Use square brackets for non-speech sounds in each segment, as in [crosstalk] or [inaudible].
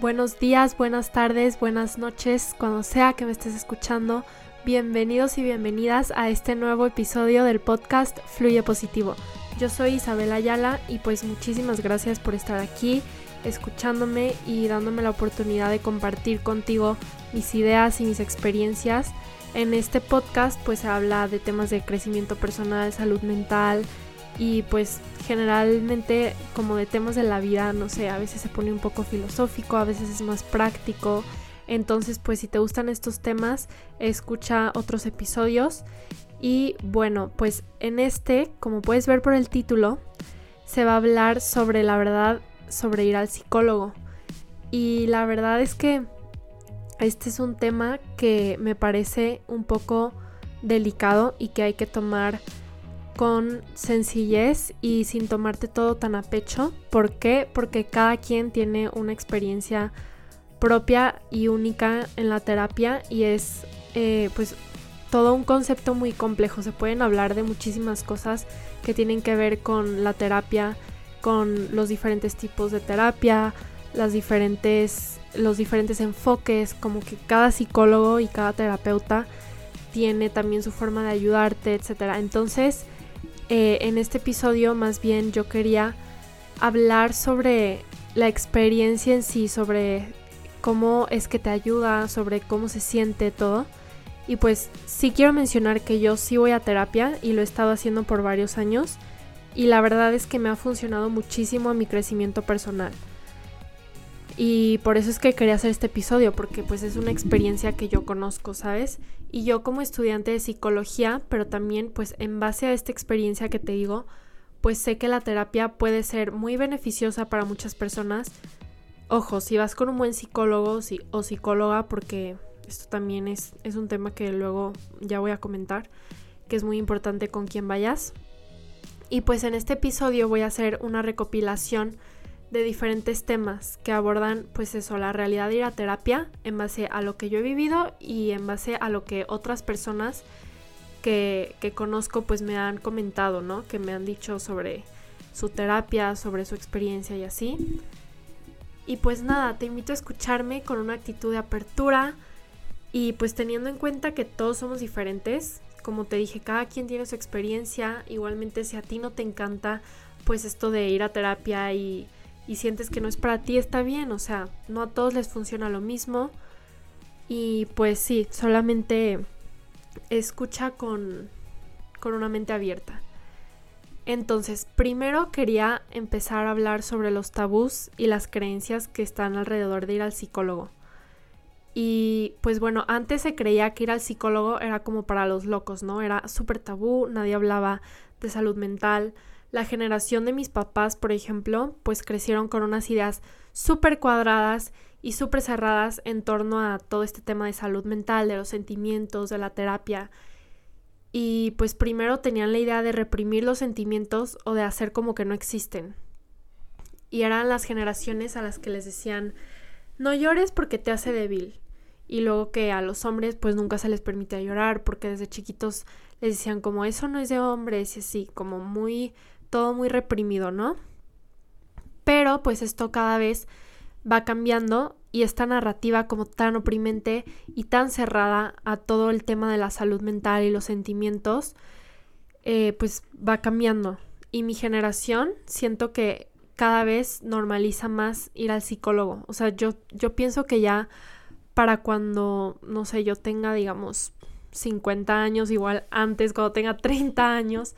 Buenos días, buenas tardes, buenas noches, cuando sea que me estés escuchando. Bienvenidos y bienvenidas a este nuevo episodio del podcast Fluye Positivo. Yo soy Isabel Ayala y pues muchísimas gracias por estar aquí, escuchándome y dándome la oportunidad de compartir contigo mis ideas y mis experiencias. En este podcast pues se habla de temas de crecimiento personal, salud mental, y pues generalmente como de temas de la vida, no sé, a veces se pone un poco filosófico, a veces es más práctico. Entonces, pues si te gustan estos temas, escucha otros episodios. Y bueno, pues en este, como puedes ver por el título, se va a hablar sobre la verdad, sobre ir al psicólogo. Y la verdad es que este es un tema que me parece un poco delicado y que hay que tomar con sencillez y sin tomarte todo tan a pecho. ¿Por qué? Porque cada quien tiene una experiencia propia y única en la terapia y es eh, pues todo un concepto muy complejo. Se pueden hablar de muchísimas cosas que tienen que ver con la terapia, con los diferentes tipos de terapia, las diferentes, los diferentes enfoques, como que cada psicólogo y cada terapeuta tiene también su forma de ayudarte, etc. Entonces, eh, en este episodio más bien yo quería hablar sobre la experiencia en sí, sobre cómo es que te ayuda, sobre cómo se siente todo. Y pues sí quiero mencionar que yo sí voy a terapia y lo he estado haciendo por varios años y la verdad es que me ha funcionado muchísimo a mi crecimiento personal. Y por eso es que quería hacer este episodio, porque pues es una experiencia que yo conozco, ¿sabes? Y yo como estudiante de psicología, pero también pues en base a esta experiencia que te digo, pues sé que la terapia puede ser muy beneficiosa para muchas personas. Ojo, si vas con un buen psicólogo o psicóloga, porque esto también es, es un tema que luego ya voy a comentar, que es muy importante con quién vayas. Y pues en este episodio voy a hacer una recopilación de diferentes temas que abordan pues eso, la realidad de ir a terapia en base a lo que yo he vivido y en base a lo que otras personas que, que conozco pues me han comentado, ¿no? Que me han dicho sobre su terapia, sobre su experiencia y así. Y pues nada, te invito a escucharme con una actitud de apertura y pues teniendo en cuenta que todos somos diferentes, como te dije, cada quien tiene su experiencia, igualmente si a ti no te encanta pues esto de ir a terapia y y sientes que no es para ti, está bien, o sea, no a todos les funciona lo mismo. Y pues sí, solamente escucha con, con una mente abierta. Entonces, primero quería empezar a hablar sobre los tabús y las creencias que están alrededor de ir al psicólogo. Y pues bueno, antes se creía que ir al psicólogo era como para los locos, ¿no? Era súper tabú, nadie hablaba de salud mental, la generación de mis papás, por ejemplo, pues crecieron con unas ideas súper cuadradas y súper cerradas en torno a todo este tema de salud mental, de los sentimientos, de la terapia. Y pues primero tenían la idea de reprimir los sentimientos o de hacer como que no existen. Y eran las generaciones a las que les decían, no llores porque te hace débil. Y luego que a los hombres pues nunca se les permite llorar porque desde chiquitos les decían como eso no es de hombres y así, como muy todo muy reprimido, ¿no? Pero pues esto cada vez va cambiando y esta narrativa como tan oprimente y tan cerrada a todo el tema de la salud mental y los sentimientos, eh, pues va cambiando. Y mi generación siento que cada vez normaliza más ir al psicólogo. O sea, yo, yo pienso que ya para cuando, no sé, yo tenga, digamos, 50 años, igual antes, cuando tenga 30 años,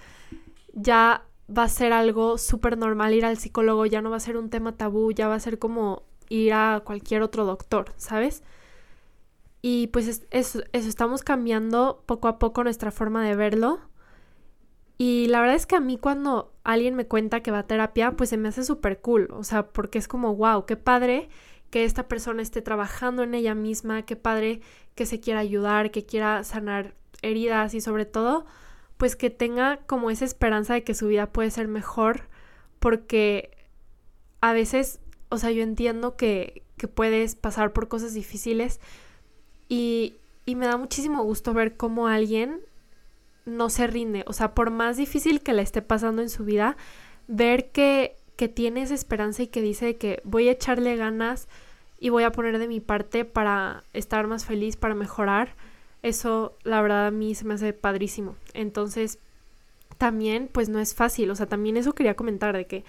ya va a ser algo súper normal ir al psicólogo, ya no va a ser un tema tabú, ya va a ser como ir a cualquier otro doctor, ¿sabes? Y pues eso, estamos cambiando poco a poco nuestra forma de verlo. Y la verdad es que a mí cuando alguien me cuenta que va a terapia, pues se me hace súper cool, o sea, porque es como, wow, qué padre que esta persona esté trabajando en ella misma, qué padre que se quiera ayudar, que quiera sanar heridas y sobre todo pues que tenga como esa esperanza de que su vida puede ser mejor, porque a veces, o sea, yo entiendo que, que puedes pasar por cosas difíciles y, y me da muchísimo gusto ver cómo alguien no se rinde, o sea, por más difícil que le esté pasando en su vida, ver que, que tiene esa esperanza y que dice que voy a echarle ganas y voy a poner de mi parte para estar más feliz, para mejorar. Eso, la verdad, a mí se me hace padrísimo. Entonces, también, pues no es fácil. O sea, también eso quería comentar, de que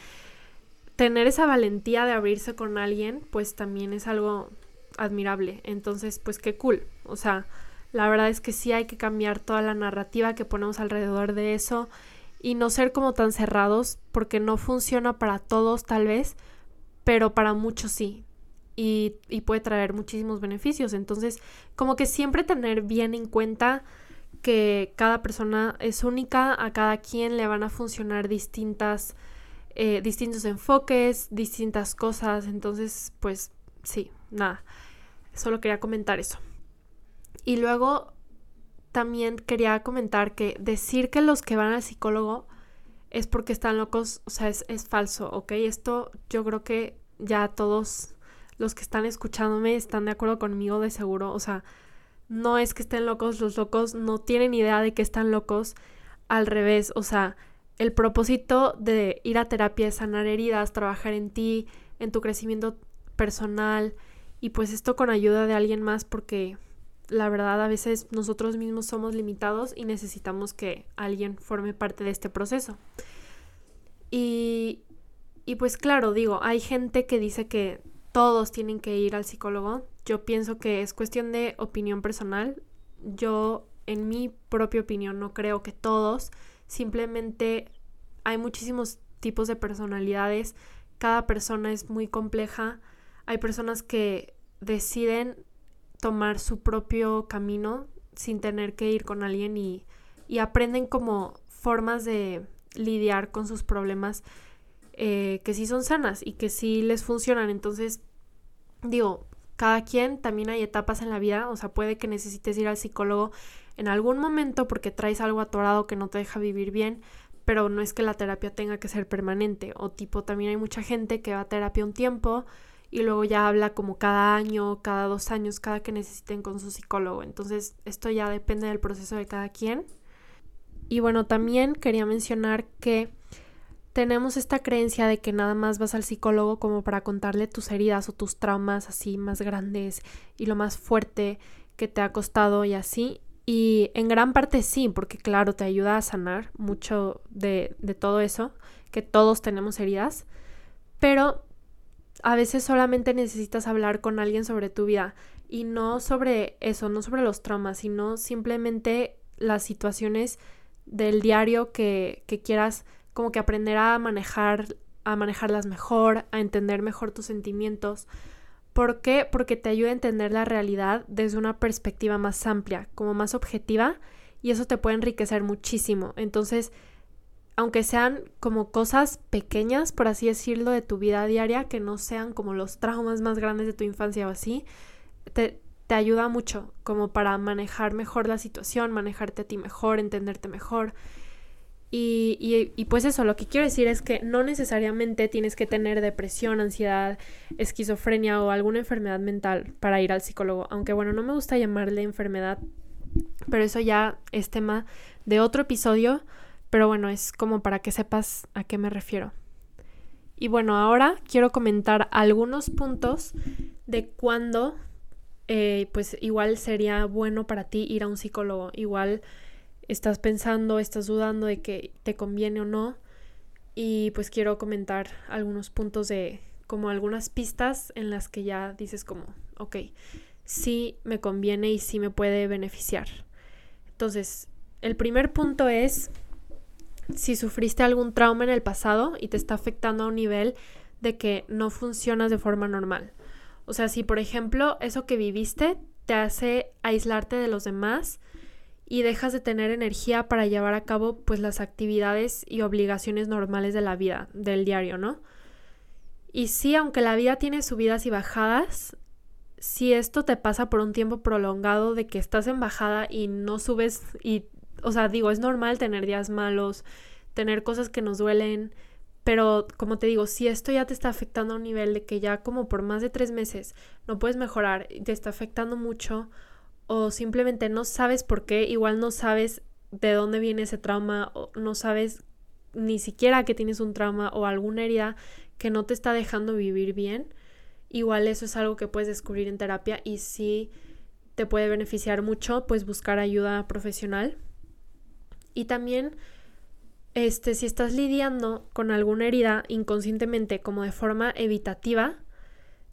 tener esa valentía de abrirse con alguien, pues también es algo admirable. Entonces, pues qué cool. O sea, la verdad es que sí hay que cambiar toda la narrativa que ponemos alrededor de eso y no ser como tan cerrados porque no funciona para todos tal vez, pero para muchos sí. Y, puede traer muchísimos beneficios. Entonces, como que siempre tener bien en cuenta que cada persona es única, a cada quien le van a funcionar distintas, eh, distintos enfoques, distintas cosas. Entonces, pues sí, nada. Solo quería comentar eso. Y luego también quería comentar que decir que los que van al psicólogo es porque están locos, o sea, es, es falso, ¿ok? Esto yo creo que ya todos los que están escuchándome están de acuerdo conmigo de seguro, o sea, no es que estén locos, los locos no tienen idea de que están locos, al revés, o sea, el propósito de ir a terapia es sanar heridas, trabajar en ti, en tu crecimiento personal y pues esto con ayuda de alguien más porque la verdad a veces nosotros mismos somos limitados y necesitamos que alguien forme parte de este proceso. Y, y pues claro, digo, hay gente que dice que todos tienen que ir al psicólogo. Yo pienso que es cuestión de opinión personal. Yo, en mi propia opinión, no creo que todos. Simplemente hay muchísimos tipos de personalidades. Cada persona es muy compleja. Hay personas que deciden tomar su propio camino sin tener que ir con alguien y, y aprenden como formas de lidiar con sus problemas eh, que sí son sanas y que sí les funcionan. Entonces, digo, cada quien también hay etapas en la vida, o sea, puede que necesites ir al psicólogo en algún momento porque traes algo atorado que no te deja vivir bien, pero no es que la terapia tenga que ser permanente. O tipo, también hay mucha gente que va a terapia un tiempo y luego ya habla como cada año, cada dos años, cada que necesiten con su psicólogo. Entonces, esto ya depende del proceso de cada quien. Y bueno, también quería mencionar que tenemos esta creencia de que nada más vas al psicólogo como para contarle tus heridas o tus traumas así más grandes y lo más fuerte que te ha costado y así. Y en gran parte sí, porque claro, te ayuda a sanar mucho de, de todo eso, que todos tenemos heridas, pero a veces solamente necesitas hablar con alguien sobre tu vida y no sobre eso, no sobre los traumas, sino simplemente las situaciones del diario que, que quieras como que aprender a manejar, a manejarlas mejor, a entender mejor tus sentimientos. ¿Por qué? Porque te ayuda a entender la realidad desde una perspectiva más amplia, como más objetiva, y eso te puede enriquecer muchísimo. Entonces, aunque sean como cosas pequeñas, por así decirlo, de tu vida diaria, que no sean como los traumas más grandes de tu infancia o así, te, te ayuda mucho como para manejar mejor la situación, manejarte a ti mejor, entenderte mejor. Y, y, pues eso, lo que quiero decir es que no necesariamente tienes que tener depresión, ansiedad, esquizofrenia o alguna enfermedad mental para ir al psicólogo. Aunque bueno, no me gusta llamarle enfermedad, pero eso ya es tema de otro episodio. Pero bueno, es como para que sepas a qué me refiero. Y bueno, ahora quiero comentar algunos puntos de cuándo, eh, pues igual sería bueno para ti ir a un psicólogo. Igual estás pensando, estás dudando de que te conviene o no. Y pues quiero comentar algunos puntos de como algunas pistas en las que ya dices como, ok, sí me conviene y sí me puede beneficiar. Entonces, el primer punto es si sufriste algún trauma en el pasado y te está afectando a un nivel de que no funcionas de forma normal. O sea, si por ejemplo eso que viviste te hace aislarte de los demás y dejas de tener energía para llevar a cabo pues las actividades y obligaciones normales de la vida, del diario, ¿no? Y sí, aunque la vida tiene subidas y bajadas, si esto te pasa por un tiempo prolongado de que estás en bajada y no subes y o sea, digo, es normal tener días malos, tener cosas que nos duelen, pero como te digo, si esto ya te está afectando a un nivel de que ya como por más de tres meses no puedes mejorar, te está afectando mucho, o simplemente no sabes por qué, igual no sabes de dónde viene ese trauma, o no sabes ni siquiera que tienes un trauma o alguna herida que no te está dejando vivir bien, igual eso es algo que puedes descubrir en terapia y si te puede beneficiar mucho, pues buscar ayuda profesional. Y también, este, si estás lidiando con alguna herida inconscientemente como de forma evitativa,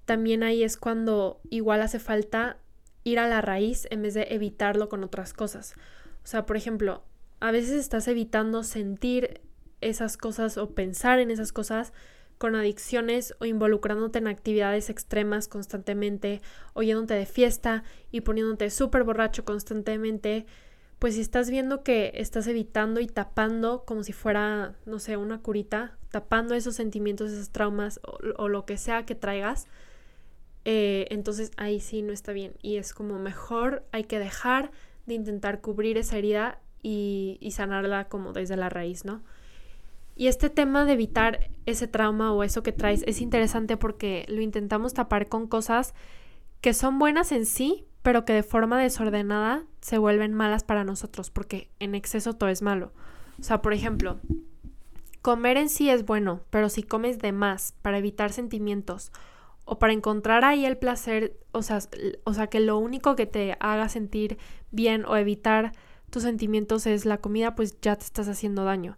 también ahí es cuando igual hace falta ir a la raíz en vez de evitarlo con otras cosas. O sea, por ejemplo, a veces estás evitando sentir esas cosas o pensar en esas cosas con adicciones o involucrándote en actividades extremas constantemente, o yéndote de fiesta y poniéndote súper borracho constantemente, pues si estás viendo que estás evitando y tapando como si fuera, no sé, una curita, tapando esos sentimientos, esos traumas o, lo que sea que traigas, eh, entonces ahí sí no está bien. Y es como mejor hay que dejar de intentar cubrir esa herida y, y sanarla como desde la raíz, ¿no? Y este tema de evitar ese trauma o eso que traes es interesante porque lo intentamos tapar con cosas que son buenas en sí, pero que de forma desordenada se vuelven malas para nosotros, porque en exceso todo es malo. O sea, por ejemplo, comer en sí es bueno, pero si comes de más para evitar sentimientos o para encontrar ahí el placer, o sea, o sea, que lo único que te haga sentir bien o evitar tus sentimientos es la comida, pues ya te estás haciendo daño.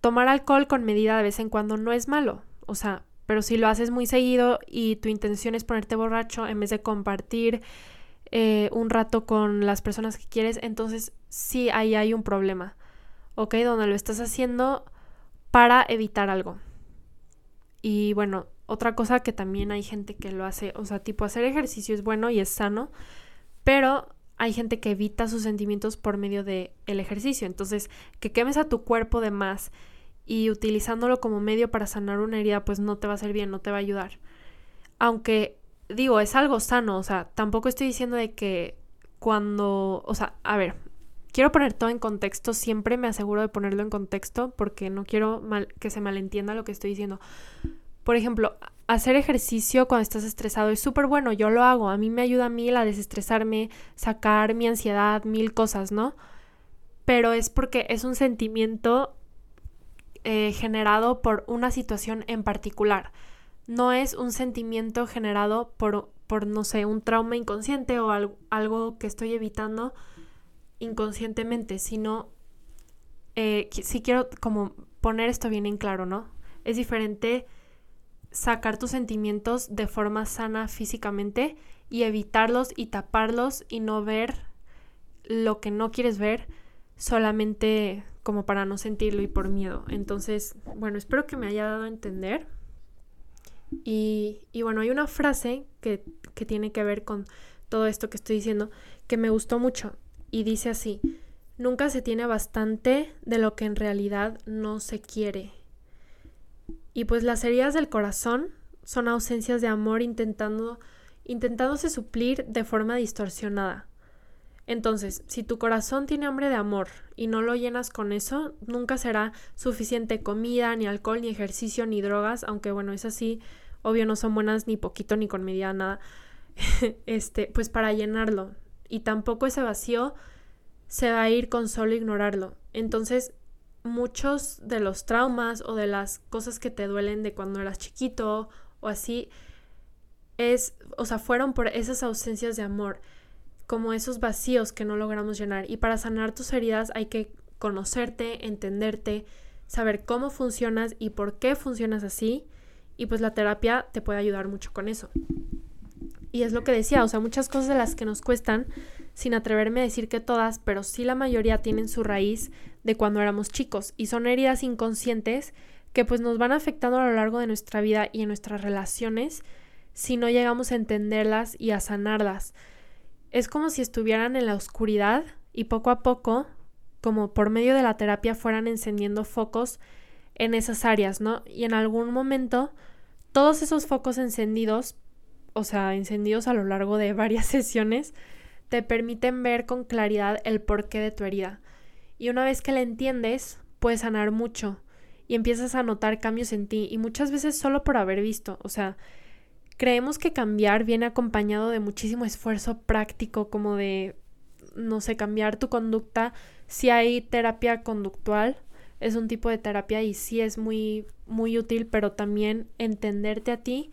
Tomar alcohol con medida de vez en cuando no es malo, o sea, pero si lo haces muy seguido y tu intención es ponerte borracho en vez de compartir eh, un rato con las personas que quieres, entonces sí ahí hay un problema, ¿ok? Donde lo estás haciendo para evitar algo. Y bueno, otra cosa que también hay gente que lo hace, o sea, tipo hacer ejercicio es bueno y es sano, pero hay gente que evita sus sentimientos por medio del el ejercicio. Entonces, que quemes a tu cuerpo de más y utilizándolo como medio para sanar una herida, pues no te va a hacer bien, no te va a ayudar. Aunque digo, es algo sano, o sea, tampoco estoy diciendo de que cuando, o sea, a ver, quiero poner todo en contexto, siempre me aseguro de ponerlo en contexto porque no quiero mal, que se malentienda lo que estoy diciendo. Por ejemplo, hacer ejercicio cuando estás estresado es súper bueno, yo lo hago, a mí me ayuda a mí a desestresarme, sacar mi ansiedad, mil cosas, ¿no? Pero es porque es un sentimiento eh, generado por una situación en particular. No es un sentimiento generado por, por no sé, un trauma inconsciente o algo, que estoy evitando inconscientemente, sino eh, si quiero como poner esto bien en claro, ¿no? Es diferente sacar tus sentimientos de forma sana físicamente y evitarlos y taparlos y no ver lo que no quieres ver solamente como para no sentirlo y por miedo. Entonces, bueno, espero que me haya dado a entender. Y, y bueno, hay una frase que, que tiene que ver con todo esto que estoy diciendo que me gustó mucho y dice así, nunca se tiene bastante de lo que en realidad no se quiere. Y pues las heridas del corazón son ausencias de amor intentando intentándose suplir de forma distorsionada. Entonces, si tu corazón tiene hambre de amor y no lo llenas con eso, nunca será suficiente comida, ni alcohol, ni ejercicio, ni drogas, aunque bueno, es así, obvio no son buenas ni poquito, ni con medida, nada, [laughs] este, pues para llenarlo. Y tampoco ese vacío se va a ir con solo ignorarlo. Entonces, muchos de los traumas o de las cosas que te duelen de cuando eras chiquito o así, es, o sea, fueron por esas ausencias de amor como esos vacíos que no logramos llenar. Y para sanar tus heridas hay que conocerte, entenderte, saber cómo funcionas y por qué funcionas así. Y pues la terapia te puede ayudar mucho con eso. Y es lo que decía, o sea, muchas cosas de las que nos cuestan, sin atreverme a decir que todas, pero sí la mayoría tienen su raíz de cuando éramos chicos y son heridas inconscientes que pues nos van afectando a lo largo de nuestra vida y en nuestras relaciones si no llegamos a entenderlas y a sanarlas. Es como si estuvieran en la oscuridad y poco a poco, como por medio de la terapia, fueran encendiendo focos en esas áreas, ¿no? Y en algún momento, todos esos focos encendidos, o sea, encendidos a lo largo de [laughs] varias sesiones, te permiten ver con claridad el porqué de tu herida. Y una vez que la entiendes, puedes sanar mucho y empiezas a notar cambios en ti y muchas veces solo por haber visto, o sea, Creemos que cambiar viene acompañado de muchísimo esfuerzo práctico, como de, no sé, cambiar tu conducta. Si hay terapia conductual, es un tipo de terapia y sí es muy, muy útil, pero también entenderte a ti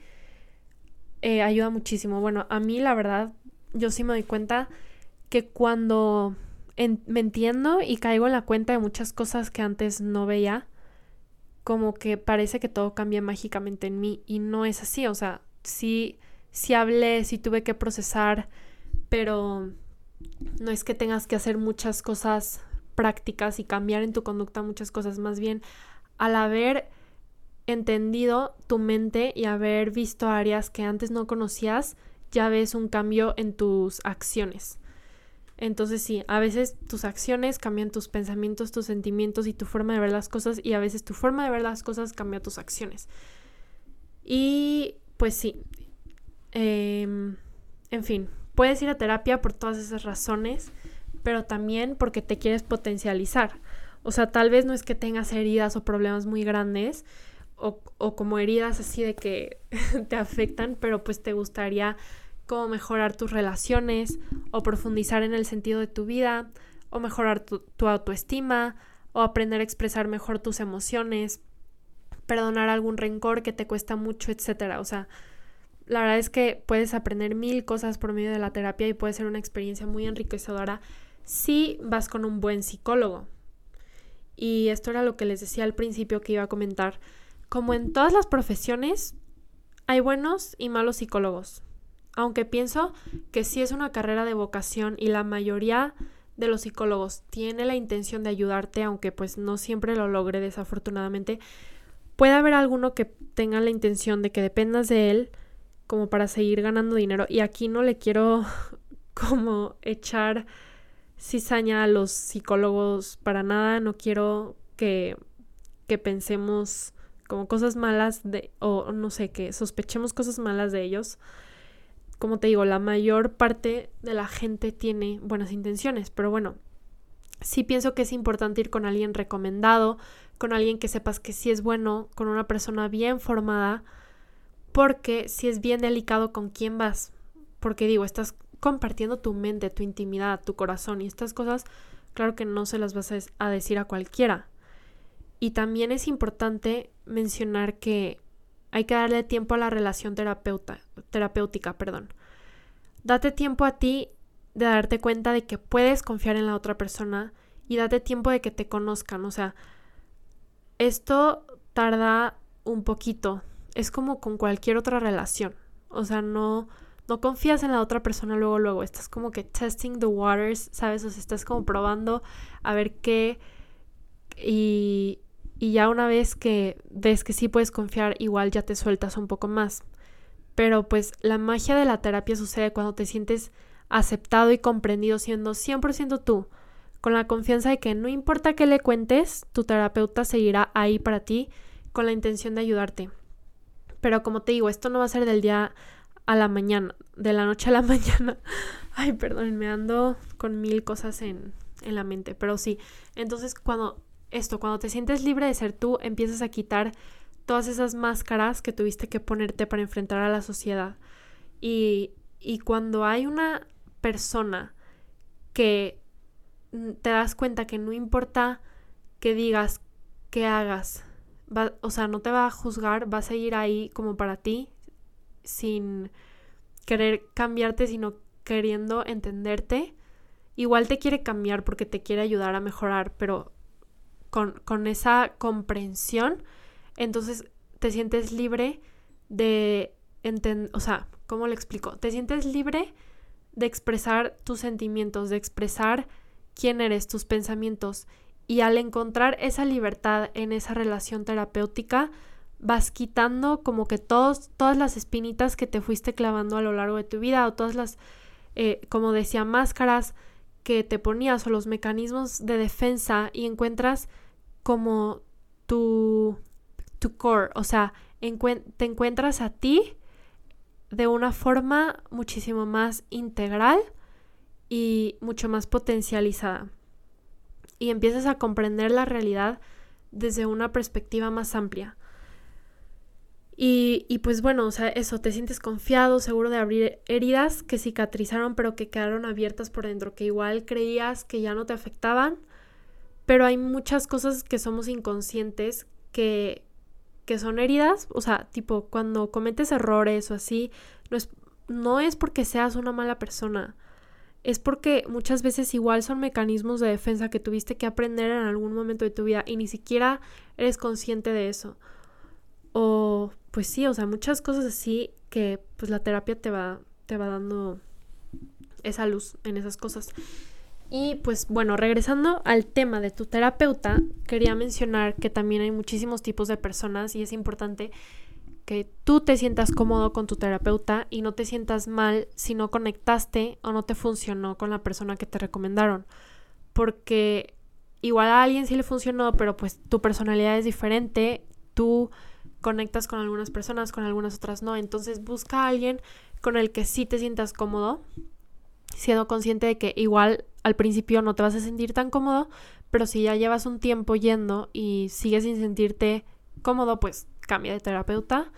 eh, ayuda muchísimo. Bueno, a mí la verdad, yo sí me doy cuenta que cuando me entiendo y caigo en la cuenta de muchas cosas que antes no veía, como que parece que todo cambia mágicamente en mí y no es así, o sea, sí, sí hablé, sí tuve que procesar, pero no es que tengas que hacer muchas cosas prácticas y cambiar en tu conducta muchas cosas, más bien al haber entendido tu mente y haber visto áreas que antes no conocías, ya ves un cambio en tus acciones. Entonces sí, a veces tus acciones cambian tus pensamientos, tus sentimientos y tu forma de ver las cosas y a veces tu forma de ver las cosas cambia tus acciones. Y pues sí, em, en fin, puedes ir a terapia por todas esas razones, pero también porque te quieres potencializar. O sea, tal vez no es que tengas heridas o problemas muy grandes o, o como heridas así de que [laughs] te afectan, pero pues te gustaría como mejorar tus relaciones o profundizar en el sentido de tu vida o mejorar tu, autoestima o aprender a expresar mejor tus emociones, perdonar algún rencor que te cuesta mucho, etcétera. O sea, la verdad es que puedes aprender mil cosas por medio de la terapia y puede ser una experiencia muy enriquecedora si vas con un buen psicólogo. Y esto era lo que les decía al principio que iba a comentar. Como en todas las profesiones, hay buenos y malos psicólogos. Aunque pienso que sí es una carrera de vocación y la mayoría de los psicólogos tiene la intención de ayudarte, aunque pues no siempre lo logre desafortunadamente, puede haber alguno que tenga la intención de que dependas de él como para seguir ganando dinero. Y aquí no le quiero [laughs] como echar cizaña a los psicólogos para nada, no quiero que, que pensemos como cosas malas de, o no sé, que sospechemos cosas malas de ellos como te digo, la mayor parte de la gente tiene buenas intenciones, pero bueno, sí pienso que es importante ir con alguien recomendado, con alguien que sepas que sí es bueno, con una persona bien formada, porque si es bien delicado con quién vas, porque digo, estás compartiendo tu mente, tu intimidad, tu corazón y estas cosas, claro que no se las vas a decir a cualquiera. Y también es importante mencionar que hay que darle tiempo a la relación terapéutica. Perdón. Date tiempo a ti de darte cuenta de que puedes confiar en la otra persona y date tiempo de que te conozcan. O sea, esto tarda un poquito. Es como con cualquier otra relación. O sea, no, no confías en la otra persona luego, luego. Estás como que testing the waters, ¿sabes? O sea, estás como probando a ver qué. Y, y ya una vez que ves que sí puedes confiar, igual ya te sueltas un poco más. Pero pues la magia de la terapia sucede cuando te sientes aceptado y comprendido siendo 100% tú, con la confianza de que no importa qué le cuentes, tu terapeuta seguirá ahí para ti con la intención de ayudarte. Pero como te digo, esto no va a ser del día a la mañana, de la noche a la [laughs] mañana. Ay, perdón, me ando con mil cosas en, en la mente, pero sí. Entonces, cuando esto, cuando te sientes libre de ser tú, empiezas a quitar todas esas máscaras que tuviste que ponerte para enfrentar a la sociedad. Y, y cuando hay una persona que te das cuenta que no importa que digas, que hagas, o sea, no te va a juzgar, va a seguir ahí como para ti, sin querer cambiarte, sino queriendo entenderte. Igual te quiere cambiar porque te quiere ayudar a mejorar, pero con, esa comprensión, entonces te sientes libre de entender, o sea, ¿cómo le explico? Te sientes libre de expresar tus sentimientos, de expresar quién eres, tus pensamientos. Y al encontrar esa libertad en esa relación terapéutica, vas quitando como que todos, todas las espinitas que te fuiste clavando a lo largo de tu vida o todas las, eh, como decía, máscaras que te ponías o los mecanismos de defensa y encuentras como tu, core, o sea, te encuentras a ti de una forma muchísimo más integral y mucho más potencializada. Y empiezas a comprender la realidad desde una perspectiva más amplia. Y, y, pues bueno, o sea, eso, te sientes confiado, seguro de abrir heridas que cicatrizaron pero que quedaron abiertas por dentro, que igual creías que ya no te afectaban, pero hay muchas cosas que somos inconscientes que, que son heridas, o sea, tipo cuando cometes errores o así, no es, no es porque seas una mala persona, es porque muchas veces igual son mecanismos de defensa que tuviste que aprender en algún momento de tu vida y ni siquiera eres consciente de eso. O pues sí, o sea, muchas cosas así que pues la terapia te va te va dando esa luz en esas cosas. Y pues bueno, regresando al tema de tu terapeuta, quería mencionar que también hay muchísimos tipos de personas y es importante que tú te sientas cómodo con tu terapeuta y no te sientas mal si no conectaste o no te funcionó con la persona que te recomendaron. Porque igual a alguien sí le funcionó, pero pues tu personalidad es diferente, tú conectas con algunas personas, con algunas otras no. Entonces busca a alguien con el que sí te sientas cómodo, siendo consciente de que igual al principio no te vas a sentir tan cómodo, pero si ya llevas un tiempo yendo y sigues sin sentirte cómodo, pues cambia de terapeuta.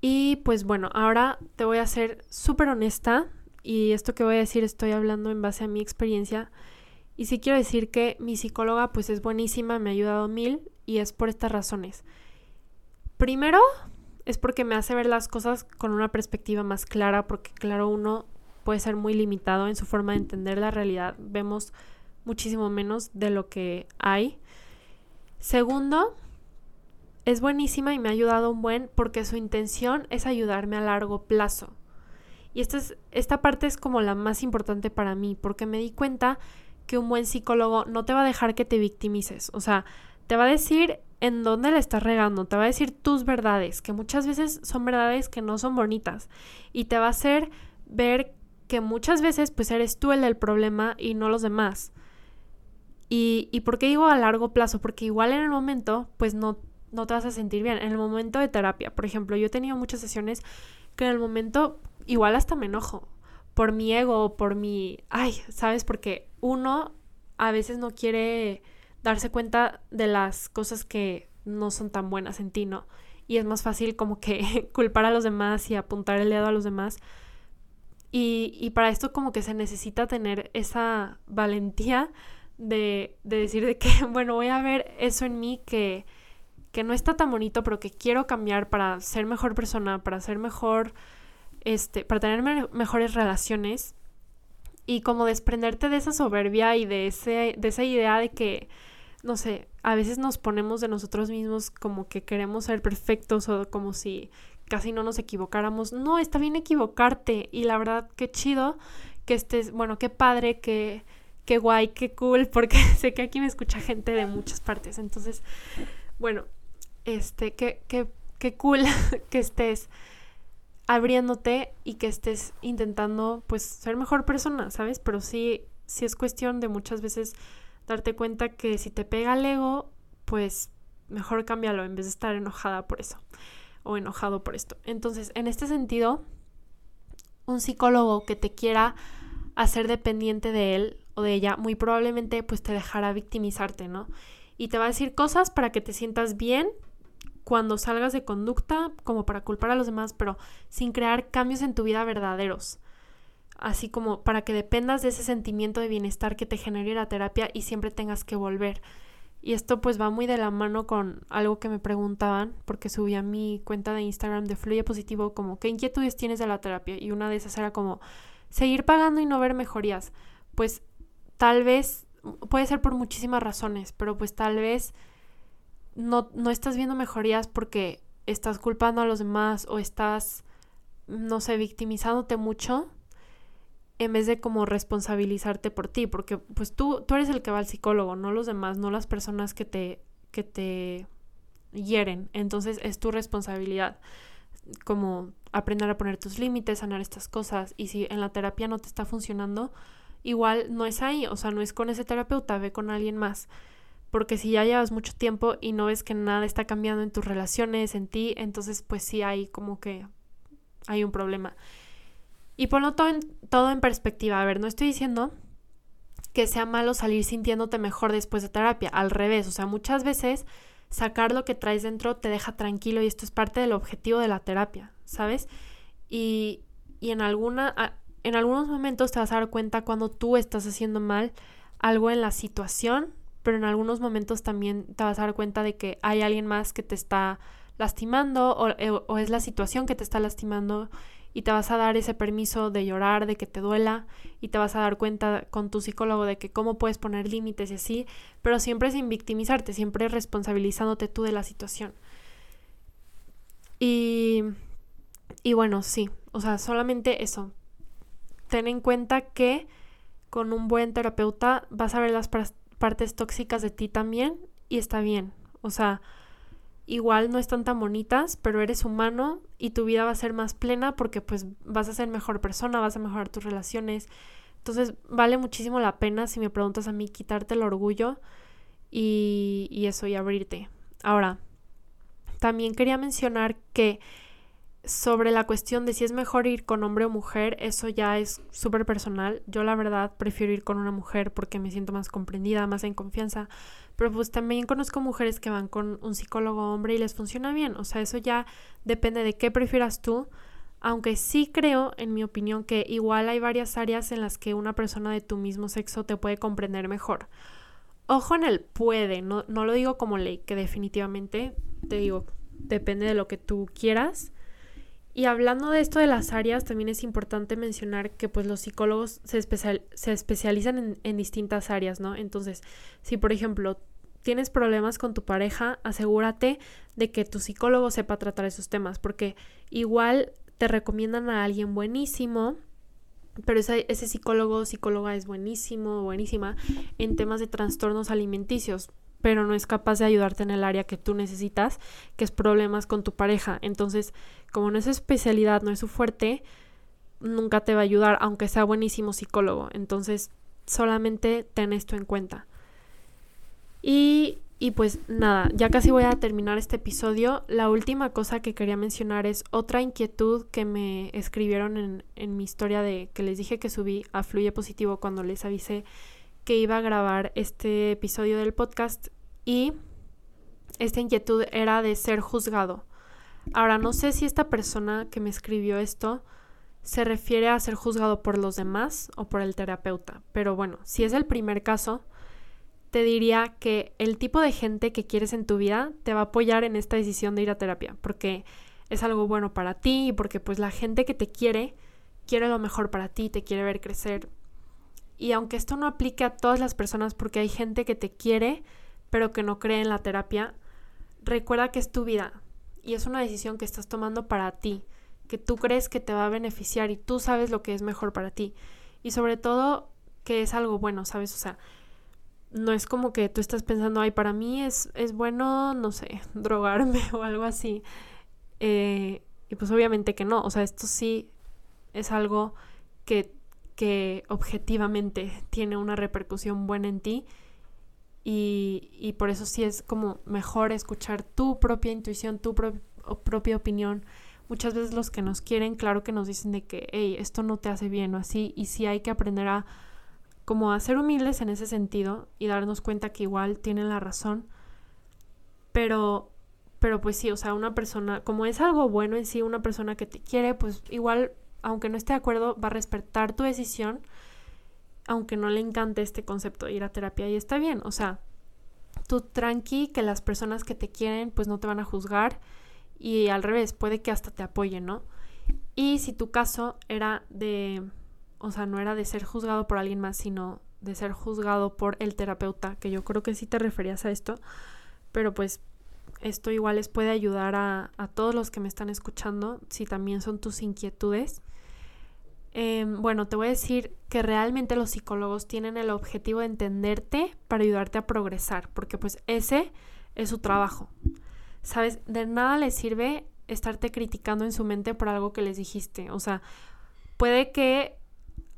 Y pues bueno, ahora te voy a ser súper honesta y esto que voy a decir estoy hablando en base a mi experiencia. Y sí quiero decir que mi psicóloga pues es buenísima, me ha ayudado mil y es por estas razones. Primero, es porque me hace ver las cosas con una perspectiva más clara, porque claro, uno puede ser muy limitado en su forma de entender la realidad. Vemos muchísimo menos de lo que hay. Segundo, es buenísima y me ha ayudado un buen porque su intención es ayudarme a largo plazo. Y esta, es, esta parte es como la más importante para mí, porque me di cuenta que un buen psicólogo no te va a dejar que te victimices. O sea, te va a decir en dónde le estás regando, te va a decir tus verdades, que muchas veces son verdades que no son bonitas. Y te va a hacer ver que muchas veces pues eres tú el del problema y no los demás. Y, y por qué digo a largo plazo? Porque igual en el momento pues no no te vas a sentir bien. En el momento de terapia, por ejemplo, yo he tenido muchas sesiones que en el momento igual hasta me enojo por mi ego, por mi, ay, ¿sabes? Porque uno a veces no quiere darse cuenta de las cosas que no son tan buenas en ti, ¿no? Y es más fácil como que [laughs] culpar a los demás y apuntar el dedo a los demás. Y, y para esto como que se necesita tener esa valentía de, de decir de que, [laughs] bueno, voy a ver eso en mí que, que no está tan bonito, pero que quiero cambiar para ser mejor persona, para ser mejor, este, para tener mejores relaciones. Y como desprenderte de esa soberbia y de, ese, de esa idea de que, no sé, a veces nos ponemos de nosotros mismos como que queremos ser perfectos o como si casi no nos equivocáramos. No, está bien equivocarte y la verdad, qué chido que estés, bueno, qué padre, qué, qué guay, qué cool, [laughs] porque sé que aquí me escucha gente de muchas partes. Entonces, bueno, este, qué, qué, qué cool [laughs] que estés abriéndote y que estés intentando pues ser mejor persona, ¿sabes? Pero sí, sí es cuestión de muchas veces darte cuenta que si te pega el ego, pues mejor cámbialo en vez de estar enojada por eso o enojado por esto. Entonces, en este sentido, un psicólogo que te quiera hacer dependiente de él o de ella, muy probablemente pues te dejará victimizarte, ¿no? Y te va a decir cosas para que te sientas bien cuando salgas de conducta como para culpar a los demás, pero sin crear cambios en tu vida verdaderos. Así como para que dependas de ese sentimiento de bienestar que te genere la terapia y siempre tengas que volver. Y esto pues va muy de la mano con algo que me preguntaban, porque subí a mi cuenta de Instagram de Fluye Positivo como qué inquietudes tienes de la terapia. Y una de esas era como seguir pagando y no ver mejorías. Pues tal vez, puede ser por muchísimas razones, pero pues tal vez no, no estás viendo mejorías porque estás culpando a los demás o estás, no sé, victimizándote mucho en vez de como responsabilizarte por ti, porque pues tú, tú eres el que va al psicólogo, no los demás, no las personas que te, que te hieren. Entonces es tu responsabilidad como aprender a poner tus límites, sanar estas cosas. Y si en la terapia no te está funcionando, igual no es ahí, o sea, no es con ese terapeuta, ve con alguien más porque si ya llevas mucho tiempo y no ves que nada está cambiando en tus relaciones, en ti, entonces pues sí hay como que hay un problema. Y ponlo todo en, todo en perspectiva. A ver, no estoy diciendo que sea malo salir sintiéndote mejor después de terapia. Al revés, o sea, muchas veces sacar lo que traes dentro te deja tranquilo y esto es parte del objetivo de la terapia, ¿sabes? Y, y en, alguna, en algunos momentos te vas a dar cuenta cuando tú estás haciendo mal algo en la situación pero en algunos momentos también te vas a dar cuenta de que hay alguien más que te está lastimando o, eh, es la situación que te está lastimando y te vas a dar ese permiso de llorar, de que te duela y te vas a dar cuenta con tu psicólogo de que cómo puedes poner límites y así, pero siempre sin victimizarte, siempre responsabilizándote tú de la situación. Y, y bueno, sí, o sea, solamente eso. Ten en cuenta que con un buen terapeuta vas a ver las partes tóxicas de ti también y está bien. O sea, igual no están tan bonitas, pero eres humano y tu vida va a ser más plena porque pues vas a ser mejor persona, vas a mejorar tus relaciones. Entonces vale muchísimo la pena, si me preguntas a mí, quitarte el orgullo y, y eso y abrirte. Ahora, también quería mencionar que sobre la cuestión de si es mejor ir con hombre o mujer, eso ya es súper personal. Yo la verdad prefiero ir con una mujer porque me siento más comprendida, más en confianza. Pero pues también conozco mujeres que van con un psicólogo hombre y les funciona bien. O sea, eso ya depende de qué prefieras tú. Aunque sí creo, en mi opinión, que igual hay varias áreas en las que una persona de tu mismo sexo te puede comprender mejor. Ojo en el puede, no, no lo digo como ley, que definitivamente te digo, depende de lo que tú quieras y hablando de esto de las áreas, también es importante mencionar que pues los psicólogos se, se especializan en, en distintas áreas, ¿no? Entonces, si por ejemplo tienes problemas con tu pareja, asegúrate de que tu psicólogo sepa tratar esos temas, porque igual te recomiendan a alguien buenísimo, pero ese, ese psicólogo o psicóloga es buenísimo buenísima en temas de trastornos alimenticios pero no es capaz de ayudarte en el área que tú necesitas, que es problemas con tu pareja. Entonces, como no es su especialidad, no es su fuerte, nunca te va a ayudar, aunque sea buenísimo psicólogo. Entonces, solamente ten esto en cuenta. Y, y pues nada, ya casi voy a terminar este episodio. La última cosa que quería mencionar es otra inquietud que me escribieron en, en mi historia de que les dije que subí a Fluye Positivo cuando les avisé que iba a grabar este episodio del podcast y esta inquietud era de ser juzgado. Ahora, no sé si esta persona que me escribió esto se refiere a ser juzgado por los demás o por el terapeuta, pero bueno, si es el primer caso, te diría que el tipo de gente que quieres en tu vida te va a apoyar en esta decisión de ir a terapia, porque es algo bueno para ti y porque pues la gente que te quiere quiere lo mejor para ti, te quiere ver crecer y aunque esto no aplique a todas las personas porque hay gente que te quiere pero que no cree en la terapia, recuerda que es tu vida y es una decisión que estás tomando para ti, que tú crees que te va a beneficiar y tú sabes lo que es mejor para ti. Y sobre todo que es algo bueno, ¿sabes? O sea, no es como que tú estás pensando, ay, para mí es, es bueno, no sé, [laughs] drogarme o algo así. Eh, y pues obviamente que no, o sea, esto sí es algo que que objetivamente tiene una repercusión buena en ti y, y por eso sí es como mejor escuchar tu propia intuición, tu propia opinión. Muchas veces los que nos quieren, claro que nos dicen de que, hey, esto no te hace bien o así, y sí hay que aprender a como a ser humildes en ese sentido y darnos cuenta que igual tienen la razón, pero pero pues sí, o sea, una persona, como es algo bueno en sí, una persona que te quiere, pues igual aunque no esté de acuerdo, va a respetar tu decisión, aunque no le encante este concepto de ir a terapia y está bien, o sea, tú tranqui que las personas que te quieren pues no te van a juzgar y al revés, puede que hasta te apoyen, ¿no? Y si tu caso era de, o sea, no era de ser juzgado por alguien más, sino de ser juzgado por el terapeuta, que yo creo que sí te referías a esto, pero pues esto igual les puede ayudar a, a todos los que me están escuchando, si también son tus inquietudes. Em, bueno, te voy a decir que realmente los psicólogos tienen el objetivo de entenderte para ayudarte a progresar, porque pues ese es su trabajo. ¿Sabes? De nada les sirve estarte criticando en su mente por algo que les dijiste. O sea, puede que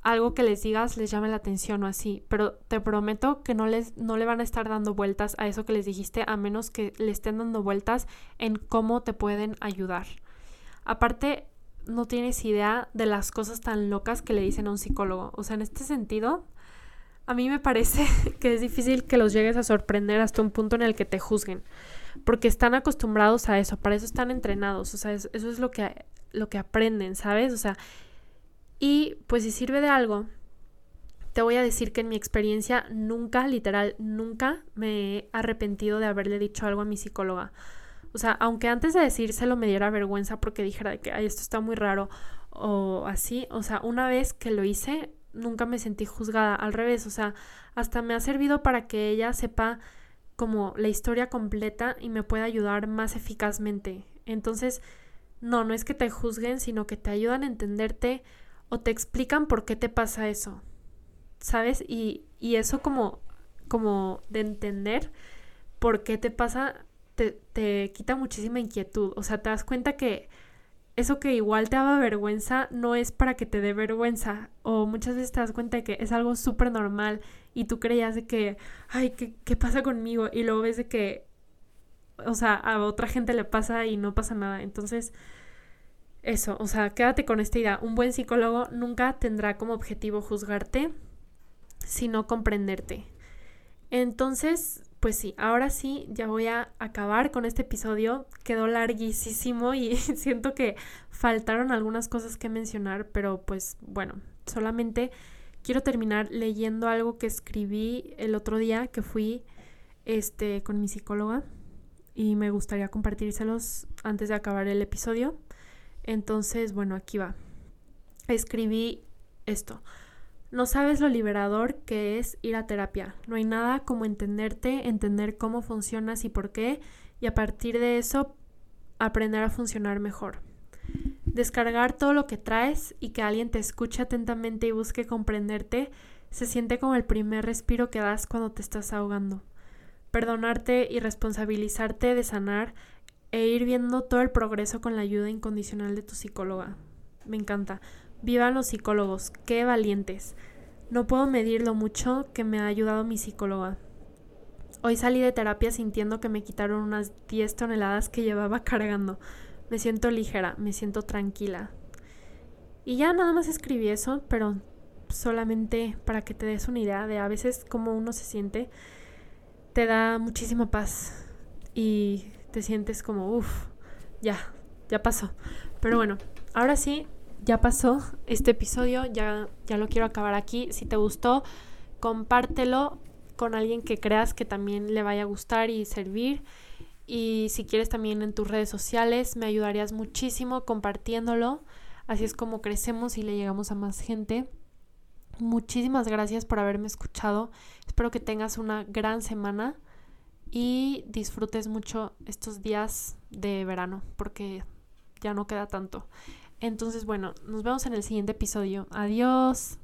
algo que les digas les llame la atención o así, pero te prometo que no les no le van a estar dando vueltas a eso que les dijiste a menos que le estén dando vueltas en cómo te pueden ayudar. Aparte, no tienes idea de las cosas tan locas que le dicen a un psicólogo. O sea, en este sentido, a mí me parece [laughs] que es difícil que los llegues a sorprender hasta un punto en el que te juzguen, porque están acostumbrados a eso, para eso están entrenados, o sea, eso, es lo que, lo que aprenden, ¿sabes? O sea, y pues si sirve de algo, te voy a decir que en mi experiencia nunca, literal, nunca me he arrepentido de haberle dicho algo a mi psicóloga. O sea, aunque antes de decírselo me diera vergüenza porque dijera que, ay, esto está muy raro, o así, o sea, una vez que lo hice, nunca me sentí juzgada, al revés, o sea, hasta me ha servido para que ella sepa como la historia completa y me pueda ayudar más eficazmente. Entonces, no, no es que te juzguen, sino que te ayudan a entenderte o te explican por qué te pasa eso. ¿Sabes? Y, y eso como, como de entender por qué te pasa, te, te quita muchísima inquietud. O sea, te das cuenta que eso que igual te daba vergüenza no es para que te dé vergüenza. O muchas veces te das cuenta de que es algo súper normal y tú creías de que, ay, ¿qué, ¿qué pasa conmigo? Y luego ves de que, o sea, a otra gente le pasa y no pasa nada. Entonces, eso, o sea, quédate con esta idea. Un buen psicólogo nunca tendrá como objetivo juzgarte, sino comprenderte. Entonces, pues sí, ahora sí, ya voy a acabar con este episodio. Quedó larguísimo y [laughs] siento que faltaron algunas cosas que mencionar, pero pues bueno, solamente quiero terminar leyendo algo que escribí el otro día que fui este con mi psicóloga y me gustaría compartírselos antes de acabar el episodio. Entonces, bueno, aquí va. Escribí esto. No sabes lo liberador que es ir a terapia. No hay nada como entenderte, entender cómo funcionas y por qué, y a partir de eso aprender a funcionar mejor. Descargar todo lo que traes y que alguien te escuche atentamente y busque comprenderte se siente como el primer respiro que das cuando te estás ahogando. Perdonarte y responsabilizarte de sanar e ir viendo todo el progreso con la ayuda incondicional de tu psicóloga. Me encanta. Vivan los psicólogos, qué valientes. No puedo medir lo mucho que me ha ayudado mi psicóloga. Hoy salí de terapia sintiendo que me quitaron unas 10 toneladas que llevaba [laughs] cargando. Me siento ligera, me siento tranquila. Y ya nada más escribí eso, pero solamente para que te des una idea de a veces cómo uno se siente, te da muchísima paz y te sientes como, uff, ya, ya pasó. Pero bueno, ahora sí, ya pasó este episodio, ya, ya lo quiero acabar aquí. Si te gustó, compártelo con alguien que creas que también le vaya a gustar y servir. Y si quieres también en tus redes sociales, me ayudarías muchísimo compartiéndolo. Así es como crecemos y le llegamos a más gente. Muchísimas gracias por haberme escuchado. Espero que tengas una gran semana y disfrutes mucho estos días de verano porque ya no queda tanto. Entonces, bueno, nos vemos en el siguiente episodio. Adiós.